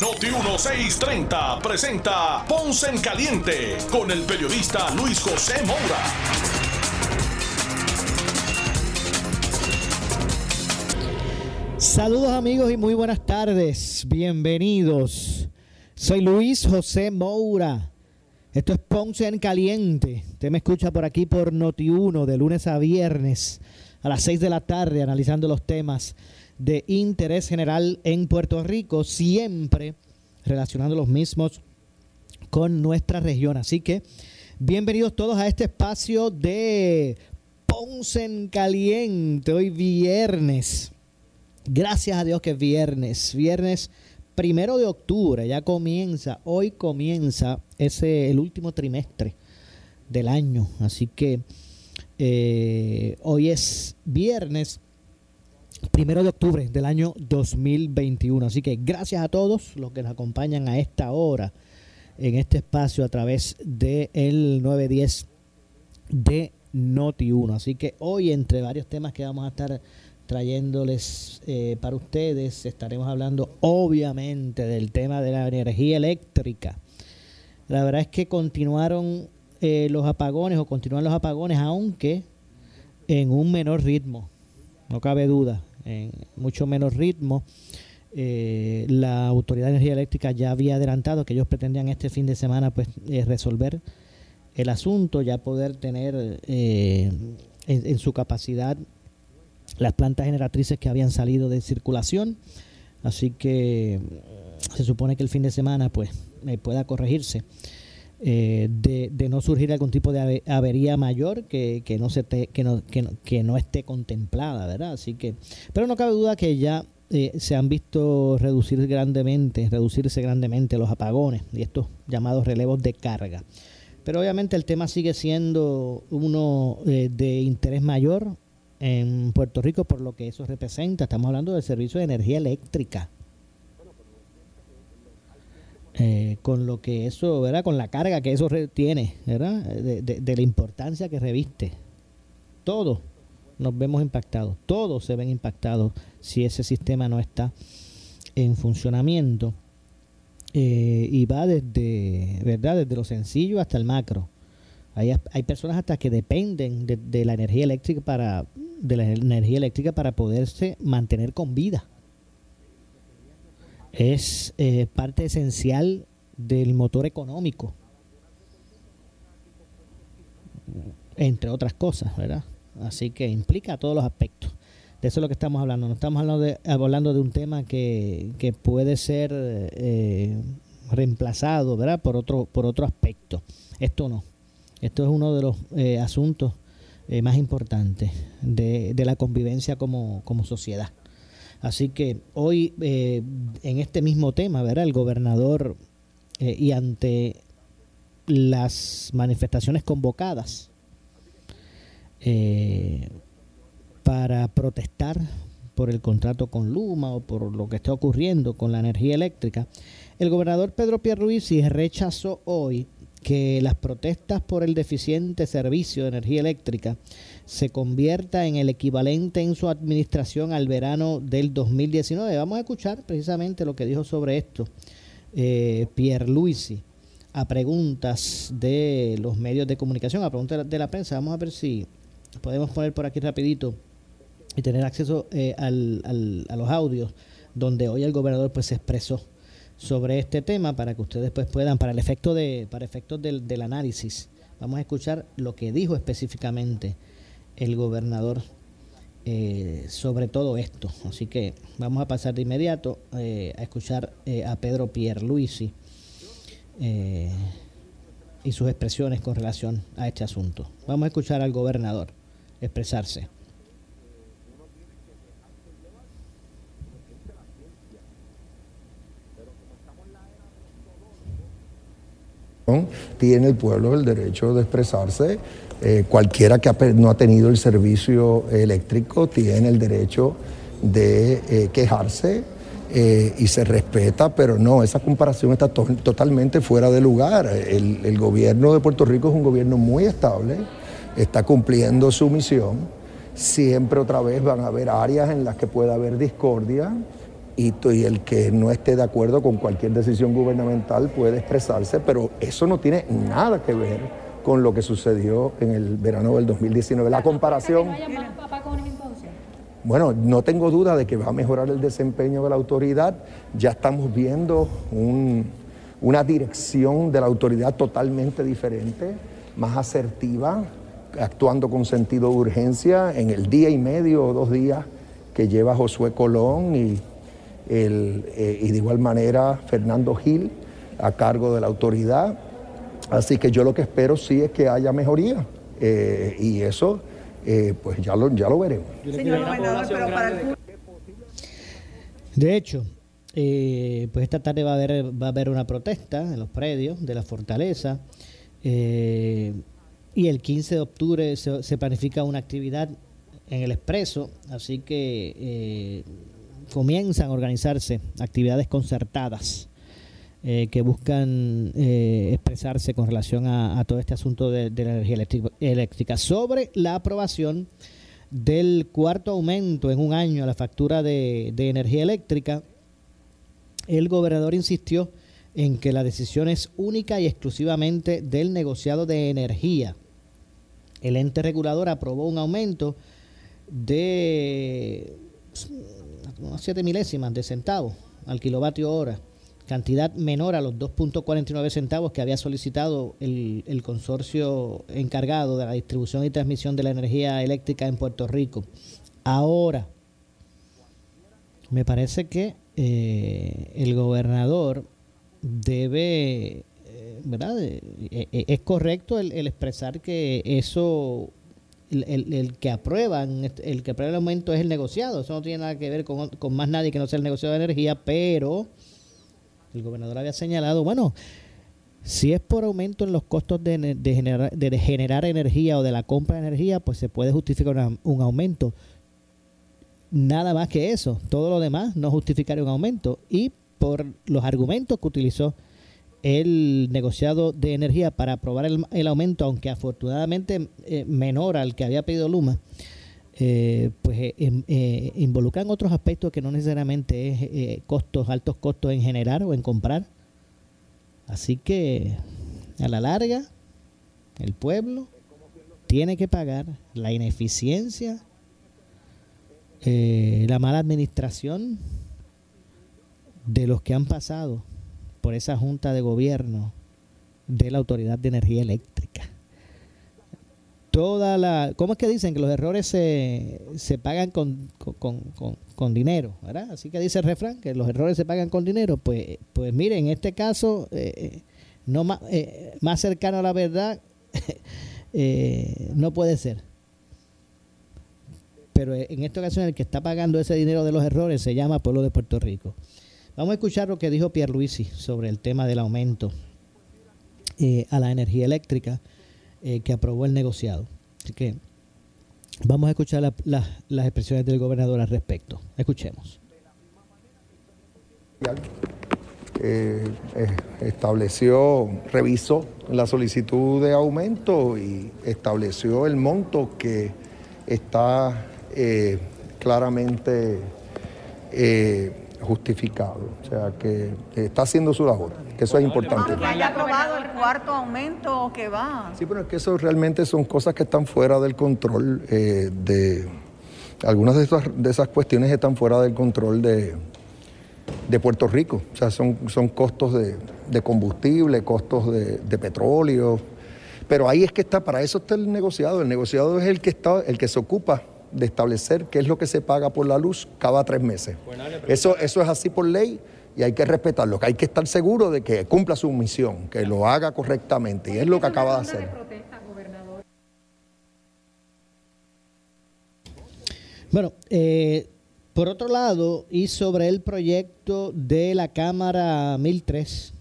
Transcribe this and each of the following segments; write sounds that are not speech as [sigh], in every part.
Noti 1630 presenta Ponce en Caliente con el periodista Luis José Moura. Saludos amigos y muy buenas tardes. Bienvenidos. Soy Luis José Moura. Esto es Ponce en Caliente. Usted me escucha por aquí por Noti1 de lunes a viernes a las 6 de la tarde analizando los temas de interés general en Puerto Rico, siempre relacionando los mismos con nuestra región. Así que bienvenidos todos a este espacio de Ponce en Caliente. Hoy viernes. Gracias a Dios que es viernes. Viernes primero de octubre. Ya comienza. Hoy comienza ese el último trimestre del año. Así que eh, hoy es viernes primero de octubre del año 2021. Así que gracias a todos los que nos acompañan a esta hora en este espacio a través del el 910 de Noti 1. Así que hoy, entre varios temas que vamos a estar trayéndoles eh, para ustedes, estaremos hablando obviamente del tema de la energía eléctrica. La verdad es que continuaron eh, los apagones o continúan los apagones, aunque en un menor ritmo, no cabe duda en mucho menos ritmo. Eh, la Autoridad de Energía Eléctrica ya había adelantado que ellos pretendían este fin de semana pues eh, resolver el asunto, ya poder tener eh, en, su capacidad las plantas generatrices que habían salido de circulación. Así que se supone que el fin de semana pues pueda corregirse. De, no surgir algún tipo de avería mayor que, no se que, no, que, no, esté contemplada, ¿verdad? Así que, pero no cabe duda que ya eh, se han visto reducir grandemente, reducirse grandemente los apagones y estos llamados relevos de carga. Pero obviamente el tema sigue siendo uno eh, de interés mayor en Puerto Rico por lo que eso representa. Estamos hablando del servicio de energía eléctrica. Eh, con lo que eso, ¿verdad? Con la carga que eso tiene, ¿verdad? De, la importancia que reviste. Todos nos vemos impactados, todos se ven impactados si ese sistema no está en funcionamiento. Eh, y va desde, ¿verdad? Desde lo sencillo hasta el macro. Hay, hay personas hasta que dependen de, la energía eléctrica para de la energía eléctrica para poderse mantener con vida es eh, parte esencial del motor económico, entre otras cosas, ¿verdad? Así que implica todos los aspectos. De eso es lo que estamos hablando. No estamos hablando de, hablando de un tema que, que puede ser eh, reemplazado, ¿verdad? Por otro, por otro aspecto. Esto no. Esto es uno de los eh, asuntos más importantes de, de la convivencia como, como sociedad. Así que hoy, eh, en este mismo tema, ¿verdad? El gobernador eh, y ante las manifestaciones convocadas eh, para protestar por el contrato con Luma o por lo que está ocurriendo con la energía eléctrica, el gobernador Pedro Pierluisi rechazó hoy que las protestas por el deficiente servicio de energía eléctrica se convierta en el equivalente en su administración al verano del 2019. Vamos a escuchar precisamente lo que dijo sobre esto eh, Pierre Luisi a preguntas de los medios de comunicación, a preguntas de la prensa. Vamos a ver si podemos poner por aquí rapidito y tener acceso eh, al, a los audios donde hoy el gobernador pues se expresó sobre este tema para que ustedes pues puedan, para el efecto de, para efectos del, del análisis, vamos a escuchar lo que dijo específicamente el gobernador eh, sobre todo esto. Así que vamos a pasar de inmediato eh, a escuchar eh, a Pedro Pierluisi y sus expresiones con relación a este asunto. Vamos a escuchar al gobernador expresarse. Tiene el pueblo el derecho de expresarse. Eh, cualquiera que no ha tenido el servicio eléctrico tiene el derecho de eh, quejarse eh, y se respeta, pero no, esa comparación está totalmente fuera de lugar. El, el gobierno de Puerto Rico es un gobierno muy estable, está cumpliendo su misión. Siempre otra vez van a haber áreas en las que pueda haber discordia y, y, el que no esté de acuerdo con cualquier decisión gubernamental puede expresarse, pero eso no tiene nada que ver con lo que sucedió en el verano del 2019. La comparación... Bueno, no tengo duda de que va a mejorar el desempeño de la autoridad. Ya estamos viendo una dirección de la autoridad totalmente diferente, más asertiva, actuando con sentido de urgencia en el día y medio o dos días que lleva Josué Colón y, eh, y de igual manera Fernando Gil a cargo de la autoridad. Así que yo lo que espero sí es que haya mejoría eh, y eso eh, pues ya lo, ya lo veremos. De hecho, eh, pues esta tarde va a haber va a haber una protesta en los predios de la fortaleza eh, y el 15 de octubre se, planifica una actividad en el expreso, así que comienzan a organizarse actividades concertadas que buscan expresarse con relación a, todo este asunto de, la energía eléctrica, sobre la aprobación del cuarto aumento en un año a la factura de, energía eléctrica, el gobernador insistió en que la decisión es única y exclusivamente del negociado de energía. El ente regulador aprobó un aumento de 7 milésimas de centavos al kilovatio hora cantidad menor a los 2.49 centavos que había solicitado el, consorcio encargado de la distribución y transmisión de la energía eléctrica en Puerto Rico. Ahora, me parece que eh, el gobernador debe, eh, ¿verdad? Eh, es correcto el, expresar que eso el, que aprueban, el que aprueba el aumento es el negociado. Eso no tiene nada que ver con, con, más nadie que no sea el negociado de energía, pero el gobernador había señalado, bueno, si es por aumento en los costos de, generar, de generar energía o de la compra de energía, pues se puede justificar un aumento. Nada más que eso. Todo lo demás no justificaría un aumento. Y por los argumentos que utilizó el negociado de energía para aprobar el, aumento, aunque afortunadamente eh, menor al que había pedido Luma, eh, pues eh, em, eh, involucran otros aspectos que no necesariamente es costos, altos costos en generar o en comprar. Así que a la larga, el pueblo tiene que pagar la ineficiencia, la mala administración de los que han pasado por esa junta de gobierno de la Autoridad de Energía Eléctrica toda la... ¿Cómo es que dicen que los errores se, se pagan con, con, dinero? ¿verdad? Así que dice el refrán, que los errores se pagan con dinero. Pues, pues mire, en este caso, eh, no más, eh, más cercano a la verdad, [laughs] eh, no puede ser. Pero en esta ocasión el que está pagando ese dinero de los errores se llama Pueblo de Puerto Rico. Vamos a escuchar lo que dijo Pierluisi sobre el tema del aumento a la energía eléctrica eh, que aprobó el negociado. Así que vamos a escuchar las expresiones del gobernador al respecto. Escuchemos. Eh, eh, estableció, revisó la solicitud de aumento y estableció el monto que está claramente justificado. O sea, que está haciendo su labor, que eso es importante. Que haya aprobado el cuarto aumento que va. Sí, pero es que eso realmente son cosas que están fuera del control eh, de... Algunas de esas, de esas cuestiones están fuera del control de, de Puerto Rico. O sea, son, son costos de, de combustible, costos de, de, petróleo. Pero ahí es que está, para eso está el negociado. El negociado es el que, está, el que se ocupa de establecer qué es lo que se paga por la luz cada tres meses. Eso, eso es así por ley y hay que respetarlo, que hay que estar seguro de que cumpla su misión, que lo haga correctamente y es lo que acaba de hacer. Bueno, eh, por otro lado, y sobre el proyecto de la Cámara 1003,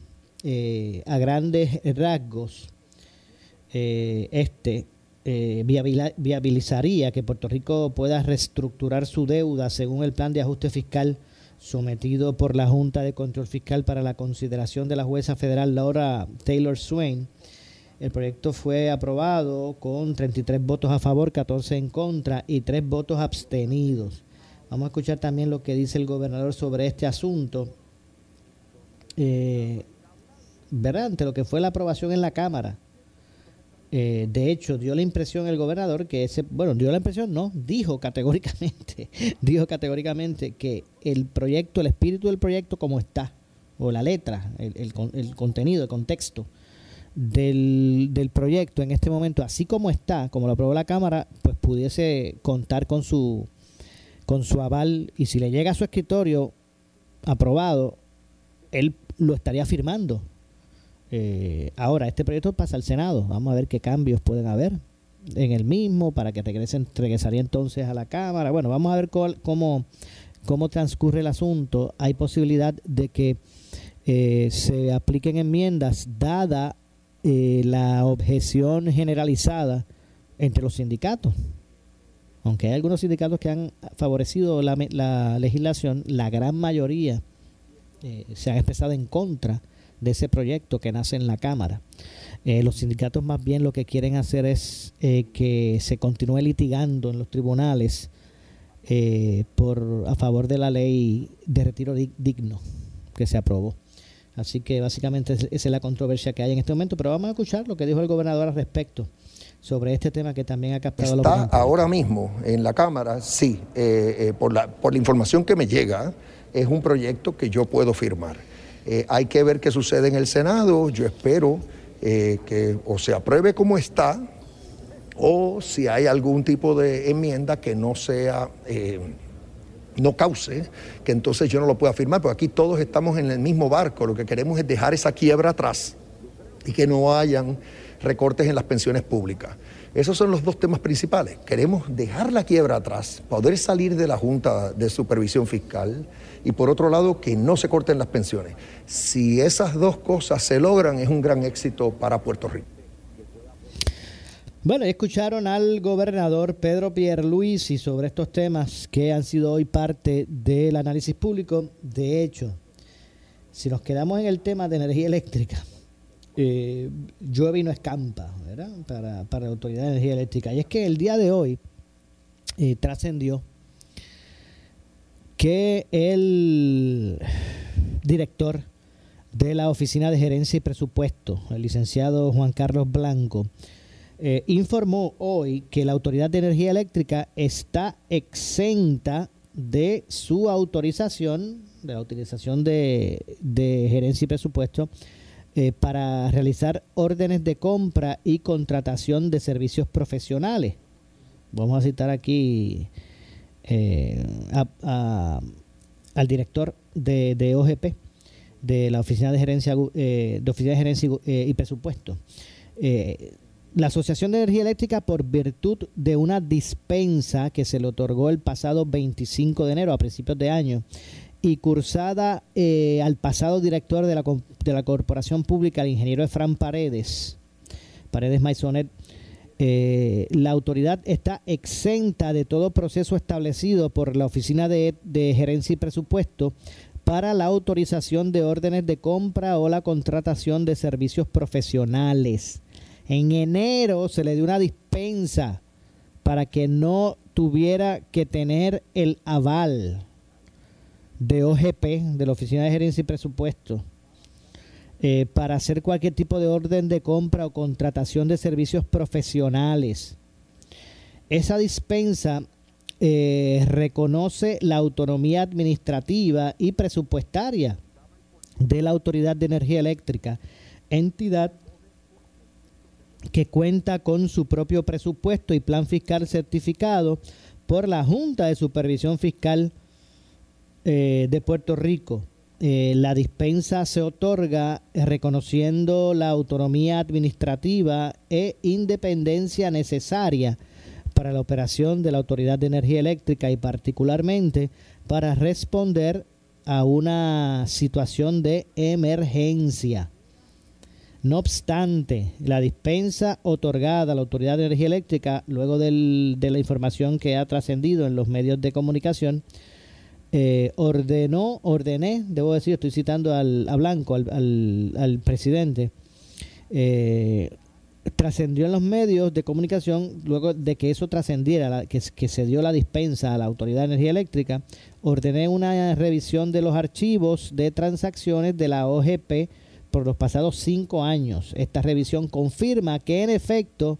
eh, a grandes rasgos, eh, este eh, viabilizaría que Puerto Rico pueda reestructurar su deuda según el plan de ajuste fiscal sometido por la Junta de Control Fiscal para la consideración de la jueza federal Laura Taylor Swain. El proyecto fue aprobado con 33 votos a favor, 14 en contra y 3 votos abstenidos. Vamos a escuchar también lo que dice el gobernador sobre este asunto. Eh, ¿Verdad? Ante lo que fue la aprobación en la Cámara. Eh, de hecho, dio la impresión el gobernador que ese, bueno, dio la impresión, no, dijo categóricamente, [laughs] dijo categóricamente que el proyecto, el espíritu del proyecto como está, o la letra, el, el, contenido, el contexto del, del, proyecto en este momento, así como está, como lo aprobó la Cámara, pues pudiese contar con su, con su aval y si le llega a su escritorio aprobado, él lo estaría firmando eh, ahora, este proyecto pasa al Senado. Vamos a ver qué cambios pueden haber en el mismo para que regresen, regresaría entonces a la Cámara. Bueno, vamos a ver cómo, cómo transcurre el asunto. Hay posibilidad de que eh, se apliquen enmiendas dada eh, la objeción generalizada entre los sindicatos. Aunque hay algunos sindicatos que han favorecido la, la legislación, la gran mayoría se han expresado en contra de ese proyecto que nace en la Cámara. Eh, los sindicatos más bien lo que quieren hacer es eh, que se continúe litigando en los tribunales eh, por a favor de la ley de retiro digno que se aprobó. Así que básicamente esa es la controversia que hay en este momento, pero vamos a escuchar lo que dijo el gobernador al respecto sobre este tema que también ha captado Está la ahora mismo en la Cámara, sí, por, la, por la información que me llega, es un proyecto que yo puedo firmar. Eh, hay que ver qué sucede en el Senado. Yo espero eh, que o se apruebe como está o si hay algún tipo de enmienda que no sea, eh, no cause, que entonces yo no lo pueda firmar, porque aquí todos estamos en el mismo barco. Lo que queremos es dejar esa quiebra atrás y que no hayan recortes en las pensiones públicas. Esos son los dos temas principales. Queremos dejar la quiebra atrás, poder salir de la Junta de Supervisión Fiscal y por otro lado que no se corten las pensiones. Si esas dos cosas se logran es un gran éxito para Puerto Rico. Bueno, escucharon al gobernador Pedro Pierluisi sobre estos temas que han sido hoy parte del análisis público. De hecho, si nos quedamos en el tema de energía eléctrica, eh, llueve y no escampa. Para, para, la Autoridad de Energía Eléctrica. Y es que el día de hoy eh, trascendió que el director de la Oficina de Gerencia y Presupuesto, el licenciado Juan Carlos Blanco, eh, informó hoy que la Autoridad de Energía Eléctrica está exenta de su autorización, de la utilización de, de gerencia y presupuesto, eh, para realizar órdenes de compra y contratación de servicios profesionales. Vamos a citar aquí eh, al director de, OGP, de la Oficina de Gerencia, eh, de, Oficina de Gerencia y Presupuesto. la Asociación de Energía Eléctrica, por virtud de una dispensa que se le otorgó el pasado 25 de enero, a principios de año, y cursada eh, al pasado director de la, de la Corporación Pública, el ingeniero Efran Paredes, Paredes Maisonet, eh, la autoridad está exenta de todo proceso establecido por la Oficina de, de Gerencia y Presupuesto para la autorización de órdenes de compra o la contratación de servicios profesionales. En enero se le dio una dispensa para que no tuviera que tener el aval de OGP, de la Oficina de Gerencia y Presupuesto, eh, para hacer cualquier tipo de orden de compra o contratación de servicios profesionales. Esa dispensa eh, reconoce la autonomía administrativa y presupuestaria de la Autoridad de Energía Eléctrica, entidad que cuenta con su propio presupuesto y plan fiscal certificado por la Junta de Supervisión Fiscal eh, de Puerto Rico. Eh, la dispensa se otorga reconociendo la autonomía administrativa e independencia necesaria para la operación de la Autoridad de Energía Eléctrica y particularmente para responder a una situación de emergencia. No obstante, la dispensa otorgada a la Autoridad de Energía Eléctrica, luego del, de la información que ha trascendido en los medios de comunicación, eh, ordenó, ordené, debo decir, estoy citando al, a Blanco, al, al, presidente, eh, trascendió en los medios de comunicación, luego de que eso trascendiera, que, que se dio la dispensa a la Autoridad de Energía Eléctrica, ordené una revisión de los archivos de transacciones de la OGP por los pasados cinco años. Esta revisión confirma que en efecto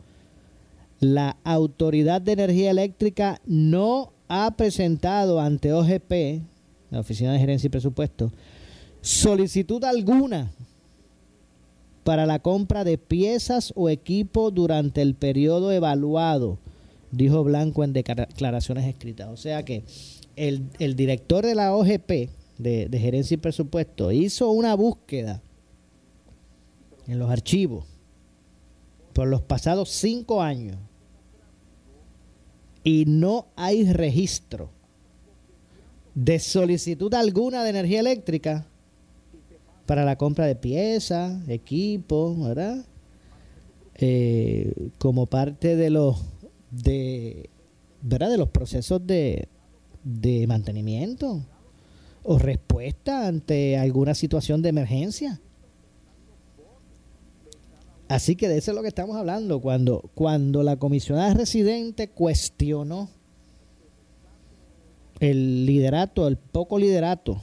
la Autoridad de Energía Eléctrica no ha presentado ante OGP, la Oficina de Gerencia y Presupuesto, solicitud alguna para la compra de piezas o equipo durante el periodo evaluado, dijo Blanco en declaraciones escritas. O sea que el, el director de la OGP, de, de Gerencia y Presupuesto, hizo una búsqueda en los archivos por los pasados cinco años y no hay registro de solicitud alguna de energía eléctrica para la compra de piezas, equipos, ¿verdad? Eh, como parte de los de ¿verdad? de los procesos de, de mantenimiento o respuesta ante alguna situación de emergencia. Así que de eso es lo que estamos hablando. Cuando, cuando la comisionada residente cuestionó el liderato, el poco liderato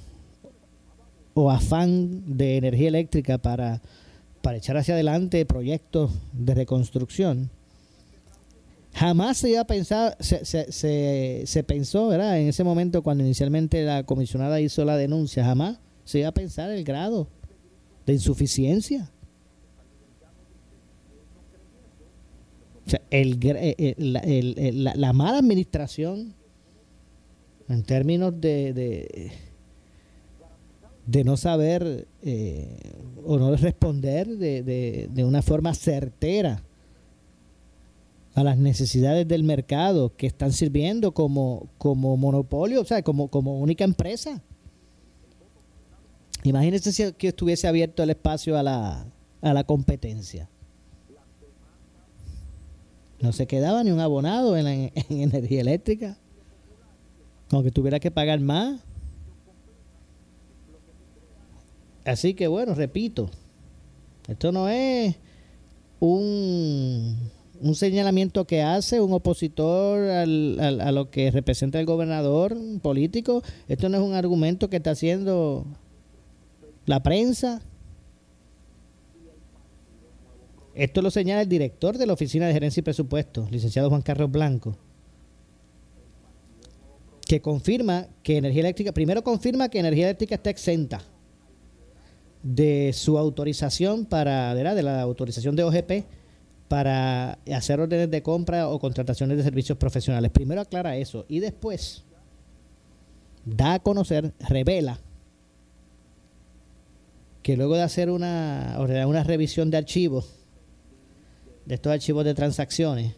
o afán de energía eléctrica para, para echar hacia adelante proyectos de reconstrucción, jamás se iba a pensar, se, se, se, se pensó, ¿verdad? En ese momento cuando inicialmente la comisionada hizo la denuncia, jamás se iba a pensar el grado de insuficiencia O sea, el, el, el, la, la, mala administración en términos de, de, no saber eh, o no responder de, de, de, una forma certera a las necesidades del mercado que están sirviendo como, como monopolio, o sea, como, como única empresa. Imagínense si que estuviese abierto el espacio a la, a la competencia. No se quedaba ni un abonado en, la, en [laughs] energía eléctrica. Aunque tuviera que pagar más. Así que bueno, repito, esto no es un, un señalamiento que hace un opositor al, al, a lo que representa el gobernador político. Esto no es un argumento que está haciendo la prensa. Esto lo señala el director de la Oficina de Gerencia y Presupuesto, licenciado Juan Carlos Blanco, que confirma que energía eléctrica, primero confirma que energía eléctrica está exenta de su autorización para, la, de la autorización de OGP para hacer órdenes de compra o contrataciones de servicios profesionales. Primero aclara eso y después da a conocer, revela que luego de hacer una, una revisión de archivos de estos archivos de transacciones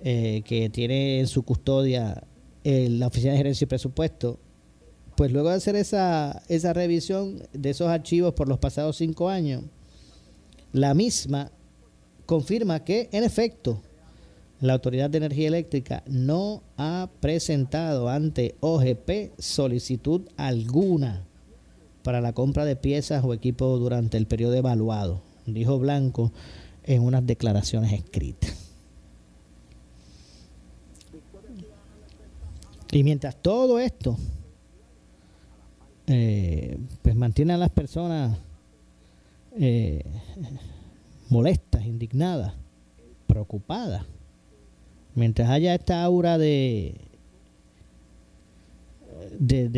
eh, que tiene en su custodia eh, la Oficina de Gerencia y Presupuesto, pues luego de hacer esa, esa revisión de esos archivos por los pasados cinco años, la misma confirma que, en efecto, la Autoridad de Energía Eléctrica no ha presentado ante OGP solicitud alguna para la compra de piezas o equipos durante el periodo evaluado, dijo Blanco en unas declaraciones escritas. Y mientras todo esto eh, pues mantiene a las personas eh, molestas, indignadas, preocupadas, mientras haya esta aura de, de,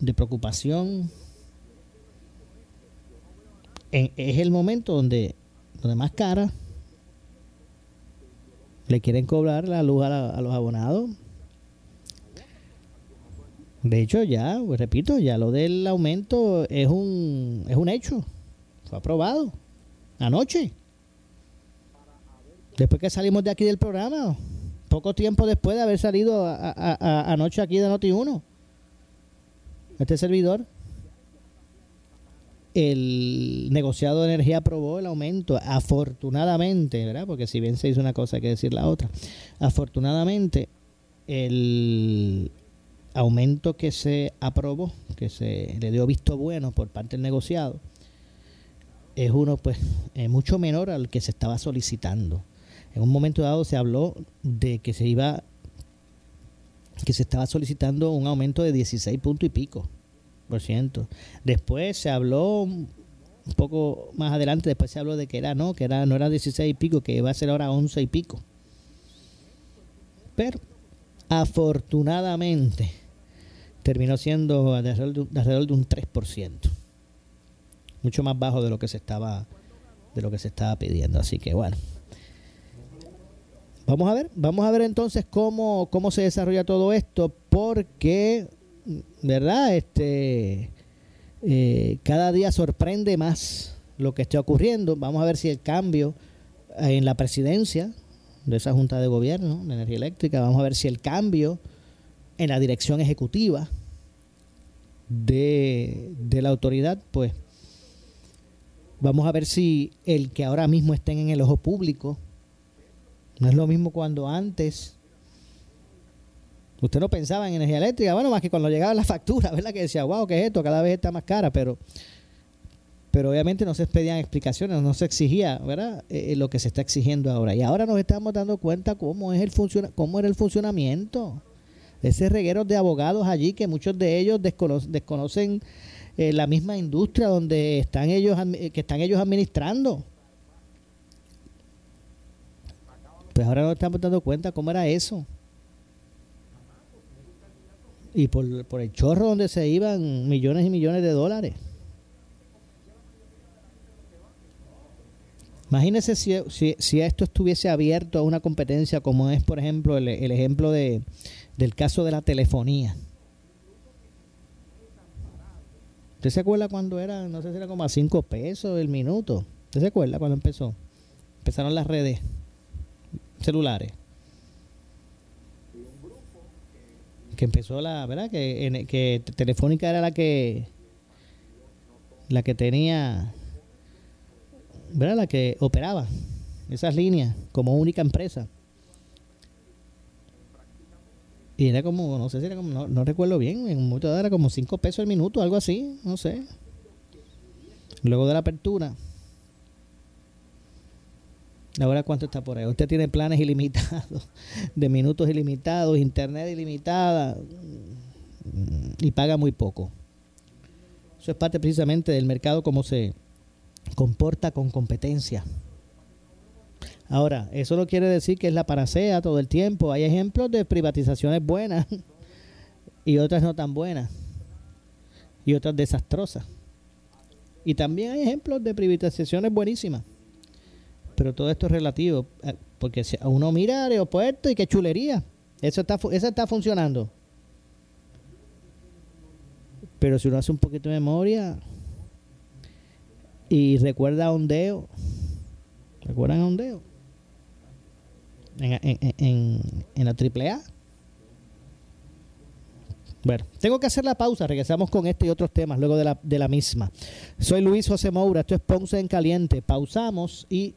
de, preocupación, en, es el momento donde donde más cara le quieren cobrar la luz a, la, a los abonados. De hecho, ya, pues repito, ya lo del aumento es un, es un hecho. Fue aprobado anoche. Después que salimos de aquí del programa, poco tiempo después de haber salido a, anoche aquí de Noti1, este servidor. El negociado de energía aprobó el aumento, afortunadamente, ¿verdad? Porque si bien se hizo una cosa hay que decir la otra. Afortunadamente, el aumento que se aprobó, que se le dio visto bueno por parte del negociado, es uno pues mucho menor al que se estaba solicitando. En un momento dado se habló de que se iba que se estaba solicitando un aumento de 16 puntos y pico por ciento. Después se habló un poco más adelante, después se habló de que era no, que era no era 16 y pico, que iba a ser ahora 11 y pico. Pero afortunadamente terminó siendo alrededor de, alrededor de un 3%. Mucho más bajo de lo que se estaba de lo que se estaba pidiendo, así que bueno. Vamos a ver, vamos a ver entonces cómo, cómo se desarrolla todo esto, porque, ¿verdad? Este, eh, cada día sorprende más lo que esté ocurriendo. Vamos a ver si el cambio en la presidencia de esa Junta de Gobierno de Energía Eléctrica, vamos a ver si el cambio en la dirección ejecutiva de, de la autoridad, pues vamos a ver si el que ahora mismo estén en el ojo público, no es lo mismo cuando antes usted no pensaba en energía eléctrica, bueno, más que cuando llegaba la factura, ¿verdad? Que decía, wow, ¿qué es esto? Cada vez está más cara, pero, pero obviamente no se pedían explicaciones, no se exigía, ¿verdad? Eh, eh, lo que se está exigiendo ahora. Y ahora nos estamos dando cuenta cómo, es el funciona cómo era el funcionamiento. Ese reguero de abogados allí, que muchos de ellos desconocen eh, la misma industria donde están ellos, que están ellos administrando. Pues ahora nos estamos dando cuenta cómo era eso. Y por, el chorro donde se iban millones y millones de dólares. Imagínese si, si, esto estuviese abierto a una competencia como es, por ejemplo, el, el ejemplo de, del caso de la telefonía. ¿Usted se acuerda cuando era, no sé si era como a 5 pesos el minuto? ¿Usted se acuerda cuando empezó? Empezaron las redes celulares. Que empezó la, ¿verdad? Que, que Telefónica era la que la que tenía, ¿verdad? La que operaba esas líneas como única empresa. Y era como, no sé si era como, no, recuerdo bien, en un momento era como 5 pesos el minuto, algo así, no sé. Luego de la apertura, Ahora, ¿cuánto está por ahí? Usted tiene planes ilimitados, [laughs] de minutos ilimitados, internet ilimitada y paga muy poco. Eso es parte precisamente del mercado, cómo se comporta con competencia. Ahora, eso no quiere decir que es la panacea todo el tiempo. Hay ejemplos de privatizaciones buenas [laughs] y otras no tan buenas y otras desastrosas. Y también hay ejemplos de privatizaciones buenísimas. Pero todo esto es relativo, eh, porque uno mira aeropuerto y qué chulería, eso está, eso está funcionando. Pero si uno hace un poquito de memoria y recuerda a Ondeo, ¿recuerdan a Ondeo? En, en, en, en la AAA. Bueno, tengo que hacer la pausa. Regresamos con este y otros temas luego de la, de la misma. Soy Luis José Moura. Esto es Ponce en Caliente. Pausamos y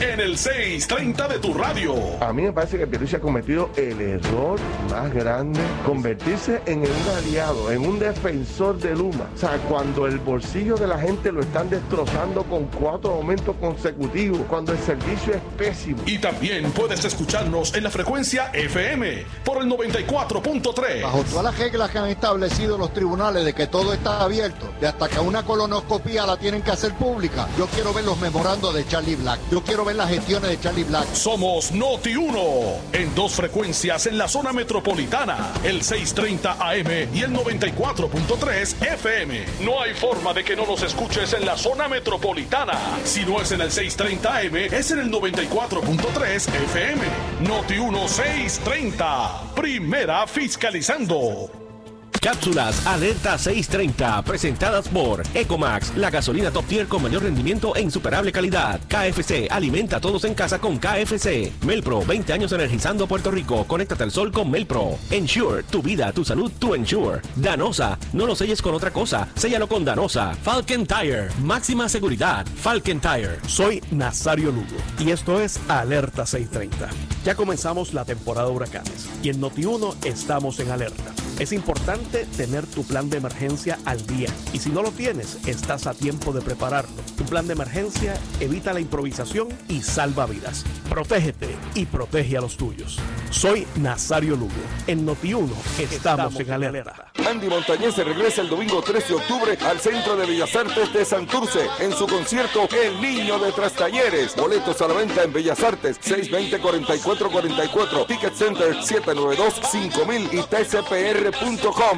en el 630 de tu radio. A mí me parece que Pierluisi ha cometido el error más grande, convertirse en un aliado, en un defensor de Luma. O sea, cuando el bolsillo de la gente lo están destrozando con cuatro aumentos consecutivos, cuando el servicio es pésimo. Y también puedes escucharnos en la frecuencia FM por el 94.3. Bajo todas las reglas que han establecido los tribunales de que todo está abierto, de hasta que una colonoscopía la tienen que hacer pública, yo quiero ver los memorandos de Charlie Black. Yo quiero ver las gestiones de Charlie Black. Somos Noti 1 en dos frecuencias en la zona metropolitana, el 630 AM y el 94.3 FM. No hay forma de que no nos escuches en la zona metropolitana. Si no es en el 630 AM, es en el 94.3 FM. Noti 1 630, primera fiscalizando. Cápsulas Alerta 630, presentadas por Ecomax, la gasolina top tier con mayor rendimiento e insuperable calidad. KFC, alimenta a todos en casa con KFC. Melpro, 20 años energizando Puerto Rico. Conéctate al sol con Melpro. Ensure, tu vida, tu salud, tu Ensure. Danosa, no lo selles con otra cosa, séllalo con Danosa. Falcon Tire, máxima seguridad. Falcon Tire. Soy Nazario Lugo y esto es Alerta 630. Ya comenzamos la temporada de huracanes y en Noti1 estamos en alerta. Es importante tener tu plan de emergencia al día y si no lo tienes, estás a tiempo de prepararlo. Tu plan de emergencia evita la improvisación y salva vidas. Protégete y protege a los tuyos. Soy Nazario Lugo. En Noti1 estamos, en alerta. Andy Montañez se regresa el domingo 13 de octubre al Centro de Bellas Artes de Santurce en su concierto El Niño de Trastalleres. Boletos a la venta en Bellas Artes 620-4444, Ticket Center 792-5000 y tcpr.com.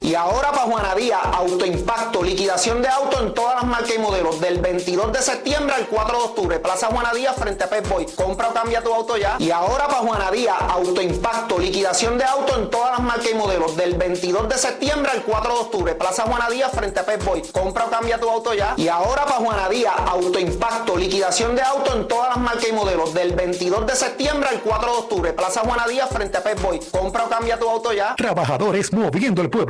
Y ahora para Juana Díaz, Autoimpacto, liquidación de auto en todas las marcas y modelos, del 22 de septiembre al 4 de octubre, Plaza Juana Díaz frente a Pep Boy. Compra o cambia tu auto ya. Y ahora para Juana Díaz, Autoimpacto, liquidación de auto en todas las marcas y modelos, del 22 de septiembre al 4 de octubre, Plaza Juana Díaz frente a Pep Boy. Compra o cambia tu auto ya. Y ahora para Juana Díaz, Autoimpacto, liquidación de auto en todas las marcas y modelos, del 22 de septiembre al 4 de octubre, Plaza Juana Díaz frente a Pep Boy. Compra o cambia tu auto ya. Trabajadores moviendo el pueblo.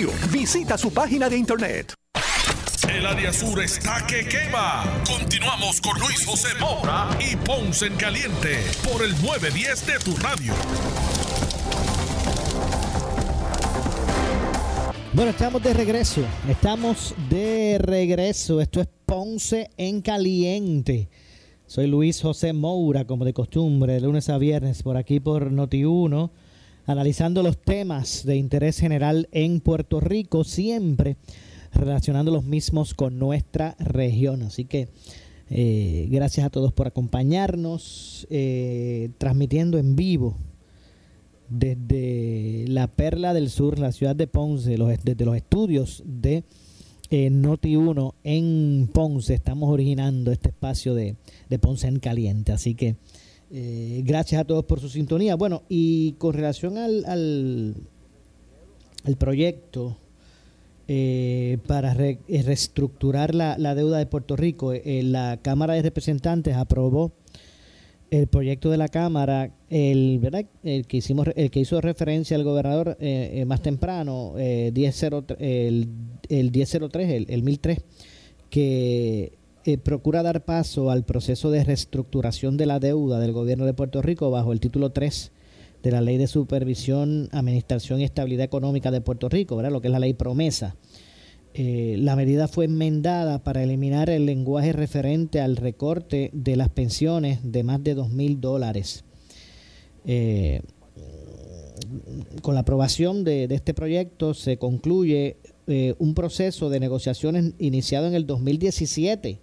Visita su página de internet. El área sur está que quema. Continuamos con Luis José Moura y Ponce en Caliente por el 910 de tu radio. Bueno, estamos de regreso. Estamos de regreso. Esto es Ponce en Caliente. Soy Luis José Moura, como de costumbre, de lunes a viernes, por aquí por Noti1, analizando los temas de interés general en Puerto Rico, siempre relacionando los mismos con nuestra región. Así que eh, gracias a todos por acompañarnos, eh, transmitiendo en vivo desde la Perla del Sur, la ciudad de Ponce, los, desde los estudios de eh, Noti1 en Ponce, estamos originando este espacio de, Ponce en Caliente. Así que eh, gracias a todos por su sintonía. Bueno, y con relación al, al, proyecto eh, para reestructurar la, la, deuda de Puerto Rico, la Cámara de Representantes aprobó el proyecto de la Cámara, el, ¿verdad? el que hicimos, el que hizo referencia al gobernador eh, eh, más temprano, eh, el, el 1003, el, el 1003, que eh, procura dar paso al proceso de reestructuración de la deuda del gobierno de Puerto Rico bajo el título 3 de la Ley de Supervisión, Administración y Estabilidad Económica de Puerto Rico, ¿verdad? lo que es la ley promesa. Eh, la medida fue enmendada para eliminar el lenguaje referente al recorte de las pensiones de más de dos mil dólares. Eh, con la aprobación de, este proyecto se concluye un proceso de negociaciones iniciado en el 2017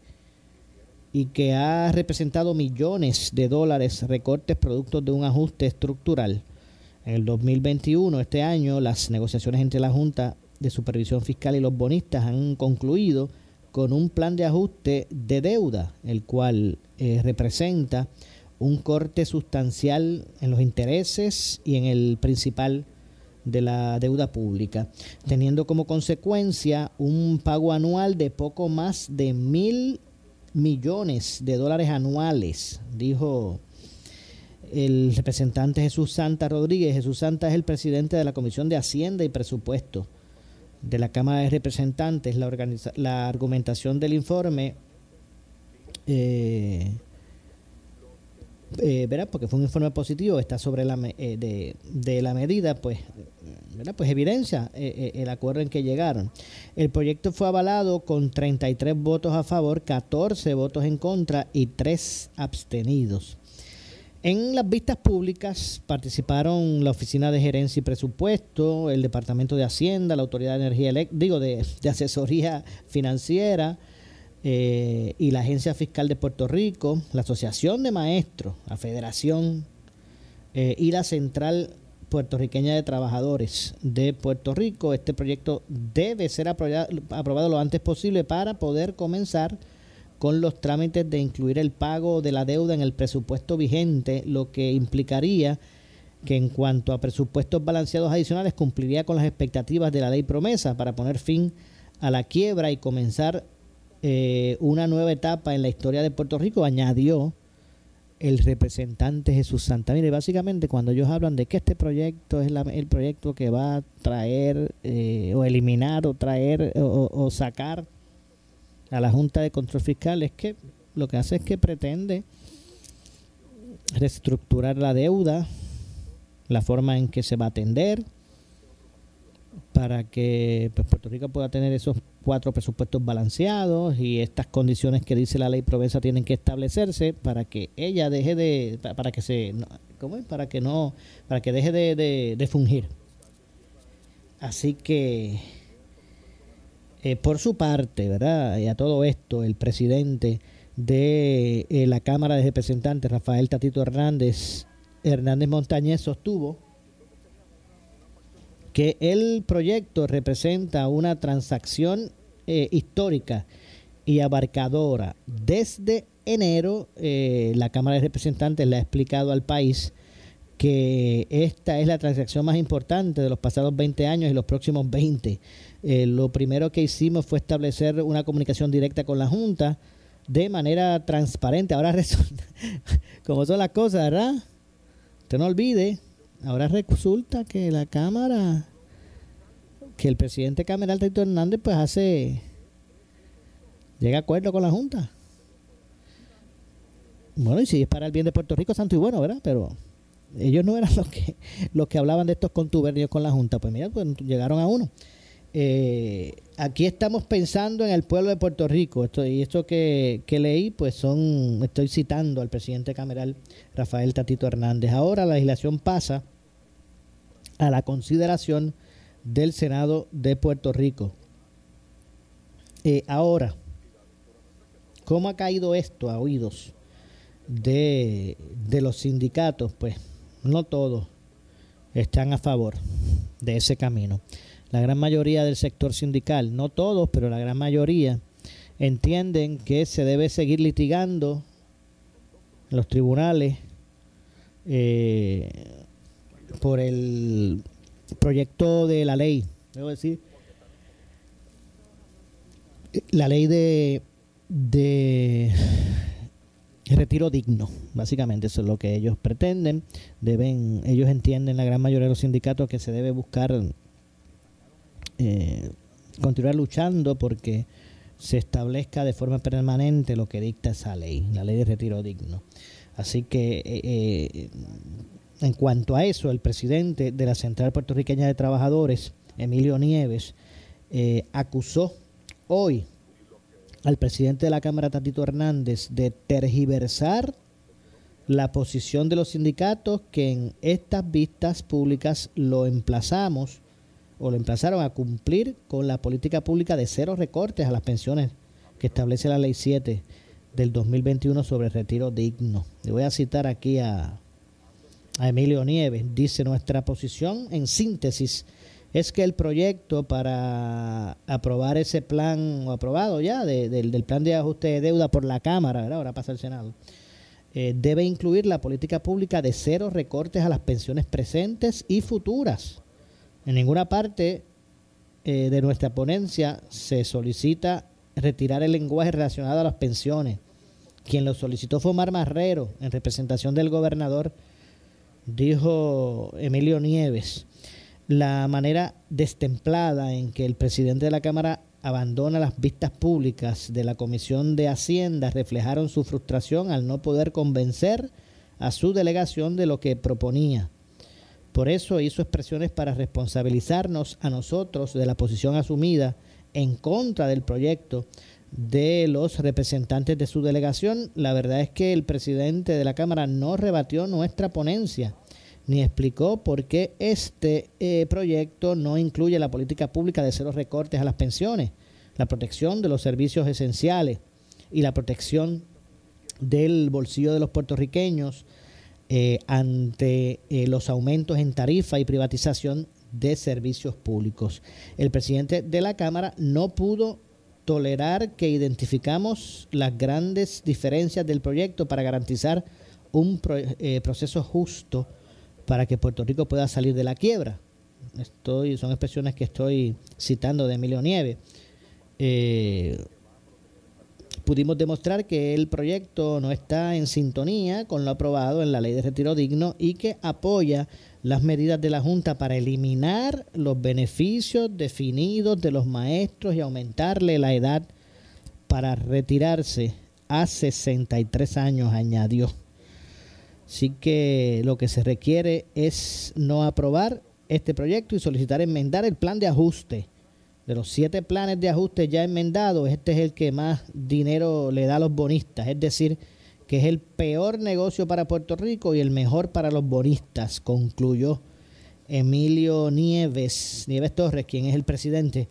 y que ha representado millones de dólares recortes productos de un ajuste estructural. En el 2021, este año, las negociaciones entre la Junta de Supervisión Fiscal y los bonistas han concluido con un plan de ajuste de deuda, el cual eh, representa un corte sustancial en los intereses y en el principal de la deuda pública, teniendo como consecuencia un pago anual de poco más de mil millones de dólares anuales, dijo el representante Jesús Santa Rodríguez. Jesús Santa es el presidente de la Comisión de Hacienda y Presupuesto de la Cámara de Representantes, la, argumentación del informe, eh, eh, porque fue un informe positivo, está sobre la eh, de, de, la medida, pues, ¿verdad? pues evidencia el acuerdo en que llegaron. El proyecto fue avalado con 33 votos a favor, 14 votos en contra y 3 abstenidos. En las vistas públicas participaron la Oficina de Gerencia y Presupuesto, el Departamento de Hacienda, la Autoridad de Energía Eléctrica, digo, de, Asesoría Financiera eh, y la Agencia Fiscal de Puerto Rico, la Asociación de Maestros, la Federación eh, y la Central Puertorriqueña de Trabajadores de Puerto Rico. Este proyecto debe ser aprobado lo antes posible para poder comenzar con los trámites de incluir el pago de la deuda en el presupuesto vigente, lo que implicaría que en cuanto a presupuestos balanceados adicionales cumpliría con las expectativas de la ley promesa para poner fin a la quiebra y comenzar eh, una nueva etapa en la historia de Puerto Rico, añadió el representante Jesús Santa. Mire, básicamente cuando ellos hablan de que este proyecto es el proyecto que va a traer eh, o eliminar o traer o sacar a la Junta de Control Fiscal es que lo que hace es que pretende reestructurar la deuda, la forma en que se va a atender, para que pues, Puerto Rico pueda tener esos cuatro presupuestos balanceados y estas condiciones que dice la ley Proveza tienen que establecerse para que ella deje de para que se ¿cómo para que no para que deje de, de fungir así que eh, por su parte, ¿verdad? Y a todo esto, el presidente de eh, la Cámara de Representantes, Rafael Tatito Hernández, Hernández Montañez, sostuvo que el proyecto representa una transacción eh, histórica y abarcadora. Desde enero, la Cámara de Representantes le ha explicado al país que esta es la transacción más importante de los pasados 20 años y los próximos 20 eh, lo primero que hicimos fue establecer una comunicación directa con la Junta de manera transparente. Ahora [laughs] resulta, como son las cosas, ¿verdad? Usted no olvide, ahora resulta que la Cámara, que el presidente cameral Tito Hernández, pues hace, llega a acuerdo con la Junta. Bueno, y si es para el bien de Puerto Rico, santo y bueno, ¿verdad? Pero ellos no eran [laughs] los que, los que hablaban de estos contubernios con la Junta. Pues mira, pues llegaron a uno. eh, aquí estamos pensando en el pueblo de Puerto Rico. Esto, y esto que, que, leí, pues son, estoy citando al presidente cameral Rafael Tatito Hernández. Ahora la legislación pasa a la consideración del Senado de Puerto Rico. Eh, ahora, ¿cómo ha caído esto a oídos de, de los sindicatos? Pues no todos están a favor de ese camino. La gran mayoría del sector sindical, no todos, pero la gran mayoría, entienden que se debe seguir litigando en los tribunales eh, por el proyecto de la ley, debo decir, la ley de, de retiro digno, básicamente eso es lo que ellos pretenden, deben, ellos entienden la gran mayoría de los sindicatos que se debe buscar eh, continuar luchando porque se establezca de forma permanente lo que dicta esa ley, la ley de retiro digno. Así que eh, eh, en cuanto a eso, el presidente de la Central Puertorriqueña de Trabajadores, Emilio Nieves, acusó hoy al presidente de la Cámara, Tatito Hernández, de tergiversar la posición de los sindicatos que en estas vistas públicas lo emplazamos o lo emplazaron a cumplir con la política pública de cero recortes a las pensiones que establece la Ley 7 del 2021 sobre retiro digno. Le voy a citar aquí a, a Emilio Nieves. Dice, nuestra posición en síntesis es que el proyecto para aprobar ese plan, o aprobado ya, del plan de ajuste de deuda por la Cámara, ahora pasa el Senado, eh, debe incluir la política pública de cero recortes a las pensiones presentes y futuras. En ninguna parte eh, de nuestra ponencia se solicita retirar el lenguaje relacionado a las pensiones. Quien lo solicitó fue Omar Marrero, en representación del gobernador, dijo Emilio Nieves la manera destemplada en que el presidente de la Cámara abandona las vistas públicas de la Comisión de Hacienda reflejaron su frustración al no poder convencer a su delegación de lo que proponía. Por eso hizo expresiones para responsabilizarnos a nosotros de la posición asumida en contra del proyecto de los representantes de su delegación. La verdad es que el presidente de la Cámara no rebatió nuestra ponencia ni explicó por qué este eh, proyecto no incluye la política pública de cero recortes a las pensiones, la protección de los servicios esenciales y la protección del bolsillo de los puertorriqueños eh, ante eh, los aumentos en tarifa y privatización de servicios públicos. El presidente de la Cámara no pudo tolerar que identificamos las grandes diferencias del proyecto para garantizar un proceso justo para que Puerto Rico pueda salir de la quiebra. Estoy, son expresiones que estoy citando de Emilio Nieves. Eh, pudimos demostrar que el proyecto no está en sintonía con lo aprobado en la ley de retiro digno y que apoya las medidas de la Junta para eliminar los beneficios definidos de los maestros y aumentarle la edad para retirarse a 63 años, añadió. Así que lo que se requiere es no aprobar este proyecto y solicitar enmendar el plan de ajuste. De los siete planes de ajuste ya enmendados, este es el que más dinero le da a los bonistas. Es decir, que es el peor negocio para Puerto Rico y el mejor para los bonistas, concluyó Emilio Nieves, Nieves Torres, quien es el presidente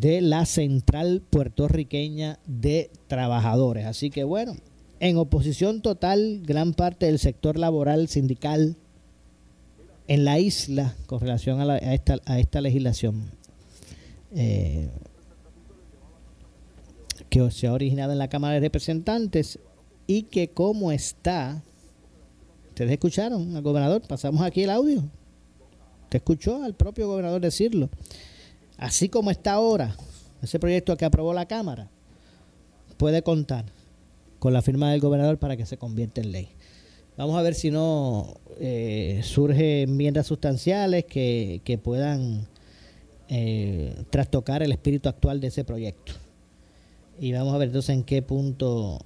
de la Central Puertorriqueña de Trabajadores. Así que bueno, en oposición total gran parte del sector laboral sindical en la isla con relación a, esta, a esta, legislación eh, que se ha originado en la Cámara de Representantes y que como está, ustedes escucharon al gobernador, pasamos aquí el audio, te escuchó al propio gobernador decirlo, así como está ahora, ese proyecto que aprobó la Cámara, puede contar con la firma del gobernador para que se convierta en ley. Vamos a ver si no eh, surgen enmiendas sustanciales que, puedan eh, trastocar el espíritu actual de ese proyecto. Y vamos a ver entonces en qué punto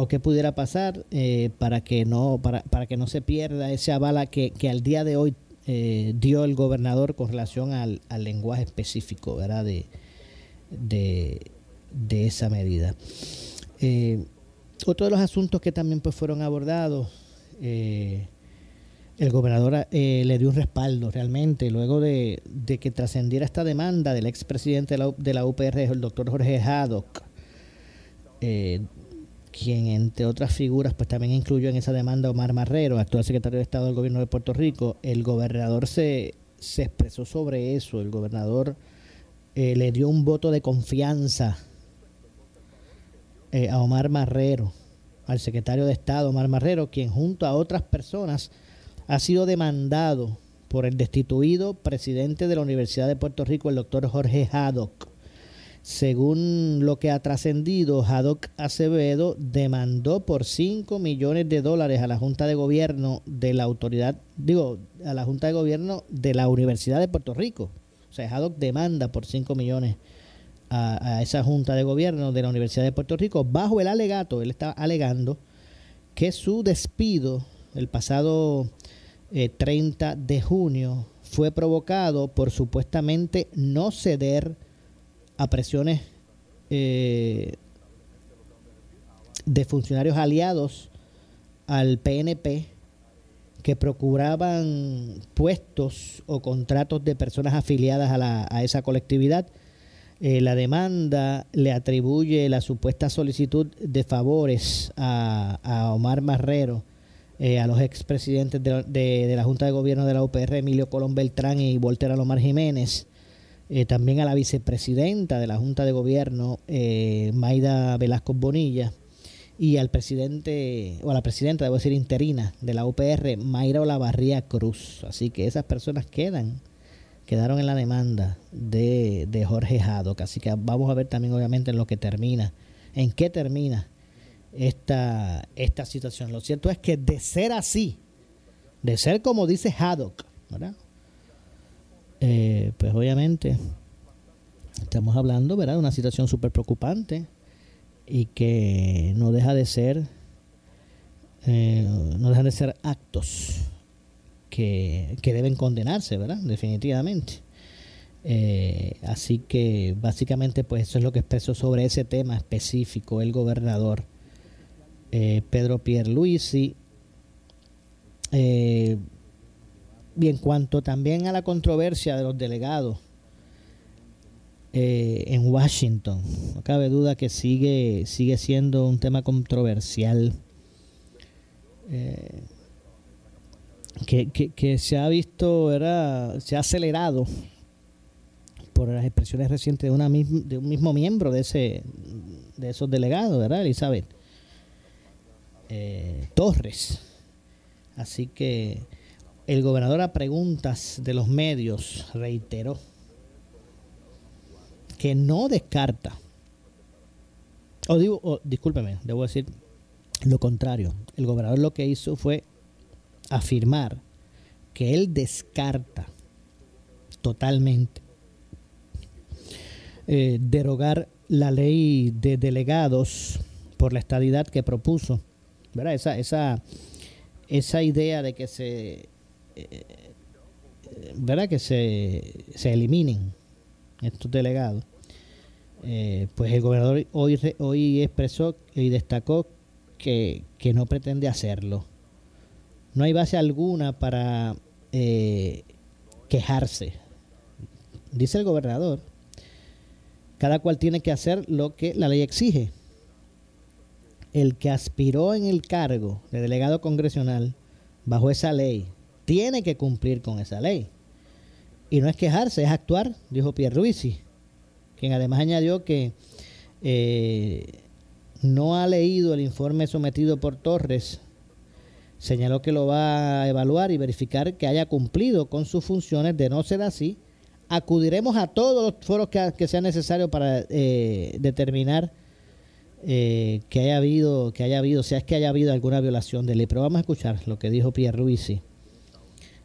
o qué pudiera pasar eh, para que no para, para que no se pierda esa bala que, que al día de hoy eh, dio el gobernador con relación al, lenguaje específico ¿verdad? De, de, esa medida. Eh, otro de los asuntos que también pues, fueron abordados, el gobernador le dio un respaldo realmente luego de, que trascendiera esta demanda del expresidente de la, de la UPR, el doctor Jorge Haddock, quien entre otras figuras pues también incluyó en esa demanda Omar Marrero, actual secretario de Estado del gobierno de Puerto Rico, el gobernador se, se expresó sobre eso, el gobernador eh, le dio un voto de confianza eh, a Omar Marrero, al secretario de Estado Omar Marrero, quien junto a otras personas ha sido demandado por el destituido presidente de la Universidad de Puerto Rico, el doctor Jorge Haddock según lo que ha trascendido, Haddock Acevedo demandó por 5 millones de dólares a la Junta de Gobierno de la autoridad, digo, a la Junta de Gobierno de la Universidad de Puerto Rico. O sea, Haddock demanda por 5 millones a, esa Junta de Gobierno de la Universidad de Puerto Rico bajo el alegato, él está alegando que su despido el pasado 30 eh, de junio fue provocado por supuestamente no ceder a presiones eh, de funcionarios aliados al PNP que procuraban puestos o contratos de personas afiliadas a, esa colectividad. Eh, la demanda le atribuye la supuesta solicitud de favores a, Omar Marrero, eh, a los expresidentes de, de, la Junta de Gobierno de la UPR, Emilio Colón Beltrán y Volter Alomar Jiménez, eh, también a la vicepresidenta de la Junta de Gobierno, eh, Maida Velasco Bonilla, y al presidente, o a la presidenta, debo decir, interina de la UPR, Mayra Olavarría Cruz. Así que esas personas quedan, quedaron en la demanda de, de Jorge Haddock. Así que vamos a ver también, obviamente, en lo que termina, en qué termina esta, esta situación. Lo cierto es que de ser así, de ser como dice Haddock, ¿verdad? Eh, pues obviamente estamos hablando ¿verdad? de una situación súper preocupante y que no deja de ser eh, no de ser actos que, deben condenarse, ¿verdad? Definitivamente. Eh, así que básicamente pues eso es lo que expresó sobre ese tema específico el gobernador Pedro Pierluisi. Eh, y en cuanto también a la controversia de los delegados eh, en Washington, no cabe duda que sigue, sigue siendo un tema controversial. Eh, que, se ha visto, se ha acelerado por las expresiones recientes de, una de un mismo miembro de ese de esos delegados, ¿verdad, Elizabeth? Eh, Torres. Así que el gobernador a preguntas de los medios reiteró que no descarta, o digo, discúlpeme, debo decir lo contrario. El gobernador lo que hizo fue afirmar que él descarta totalmente eh, derogar la ley de delegados por la estadidad que propuso. ¿verdad? Esa, esa, esa idea de que se eh, ¿verdad? que se, se eliminen estos delegados, eh, pues el gobernador hoy, hoy expresó y destacó que, no pretende hacerlo. No hay base alguna para eh, quejarse. Dice el gobernador, cada cual tiene que hacer lo que la ley exige. El que aspiró en el cargo de delegado congresional bajo esa ley tiene que cumplir con esa ley. Y no es quejarse, es actuar, dijo Pierre Ruisi, quien además añadió que eh, no ha leído el informe sometido por Torres. Señaló que lo va a evaluar y verificar que haya cumplido con sus funciones. De no ser así, acudiremos a todos los foros que, sea necesario para eh, determinar eh, que haya habido, que haya habido, sea es que haya habido alguna violación de ley. Pero vamos a escuchar lo que dijo Pierre Ruisi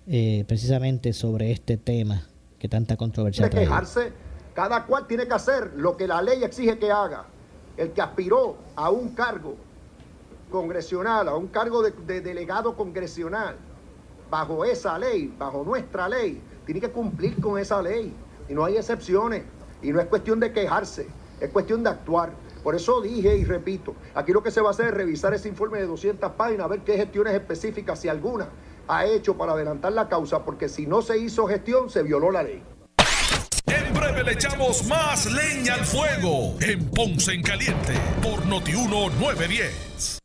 eh, precisamente sobre este tema que tanta controversia trae. quejarse, cada cual tiene que hacer lo que la ley exige que haga. El que aspiró a un cargo congresional, a un cargo de, delegado congresional, bajo esa ley, bajo nuestra ley, tiene que cumplir con esa ley. Y no hay excepciones. Y no es cuestión de quejarse, es cuestión de actuar. Por eso dije y repito, aquí lo que se va a hacer es revisar ese informe de 200 páginas, a ver qué gestiones específicas, si alguna, ha hecho para adelantar la causa, porque si no se hizo gestión, se violó la ley. En breve le echamos más leña al fuego en Ponce en Caliente por Notiuno 910.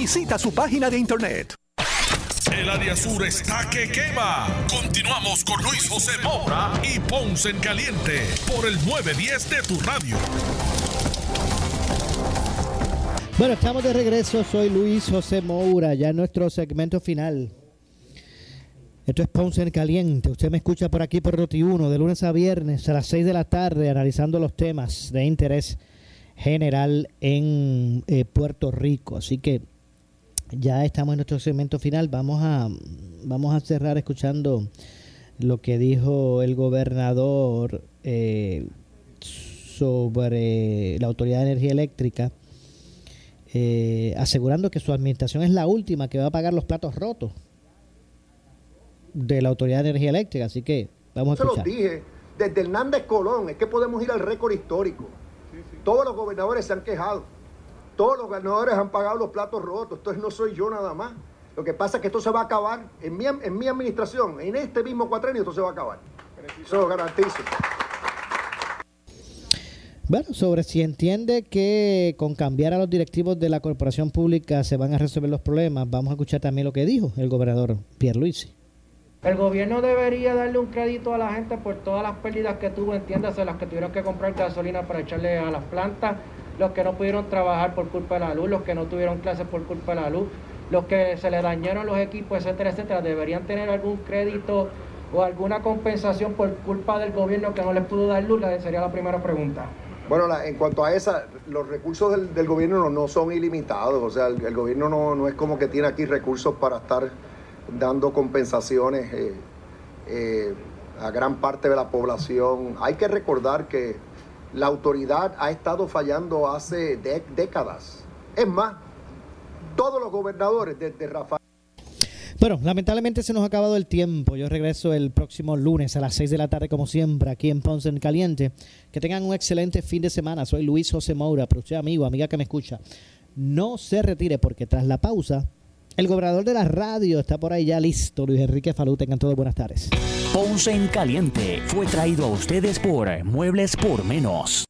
Visita su página de internet. El área sur está que quema. Continuamos con Luis José Moura y Ponce en Caliente por el 910 de tu radio. Bueno, estamos de regreso. Soy Luis José Moura, ya en nuestro segmento final. Esto es Ponce en Caliente. Usted me escucha por aquí por Noti1 de lunes a viernes a las 6 de la tarde analizando los temas de interés general en eh, Puerto Rico. Así que ya estamos en nuestro segmento final. Vamos a, vamos a cerrar escuchando lo que dijo el gobernador eh, sobre la Autoridad de Energía Eléctrica, eh, asegurando que su administración es la última que va a pagar los platos rotos de la Autoridad de Energía Eléctrica. Así que vamos a Se escuchar. los dije, desde Hernández Colón, es que podemos ir al récord histórico. Todos los gobernadores se han quejado. Todos los gobernadores han pagado los platos rotos. Entonces no soy yo nada más. Lo que pasa es que esto se va a acabar en mi, en mi administración, en este mismo cuatrenio, esto se va a acabar. Eso lo garantizo. Bueno, sobre si entiende que con cambiar a los directivos de la corporación pública se van a resolver los problemas, vamos a escuchar también lo que dijo el gobernador Pierre Luisi. El gobierno debería darle un crédito a la gente por todas las pérdidas que tuvo, entiéndase, las que tuvieron que comprar gasolina para echarle a las plantas, los que no pudieron trabajar por culpa de la luz, los que no tuvieron clases por culpa de la luz, los que se le dañaron los equipos, etcétera, etcétera. Deberían tener algún crédito o alguna compensación por culpa del gobierno que no les pudo dar luz, sería la primera pregunta. Bueno, en cuanto a esa, los recursos del, gobierno no, son ilimitados. O sea, el, el gobierno no, no es como que tiene aquí recursos para estar dando compensaciones eh, eh, a gran parte de la población. Hay que recordar que la autoridad ha estado fallando hace décadas. Es más, todos los gobernadores, desde Rafael. Bueno, lamentablemente se nos ha acabado el tiempo. Yo regreso el próximo lunes a las 6 de la tarde, como siempre, aquí en Ponce en Caliente. Que tengan un excelente fin de semana. Soy Luis José Moura, pero usted, amigo, amiga que me escucha, no se retire porque tras la pausa, el gobernador de la radio está por ahí ya listo. Luis Enrique Falú, tengan todos buenas tardes. Ponce en Caliente fue traído a ustedes por Muebles por Menos.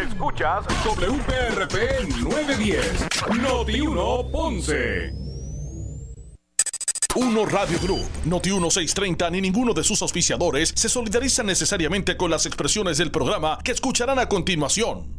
Escuchas WPRP 910, Noti 1 Ponce. Uno Radio Group, Noti 1630 ni ninguno de sus auspiciadores se solidariza necesariamente con las expresiones del programa que escucharán a continuación.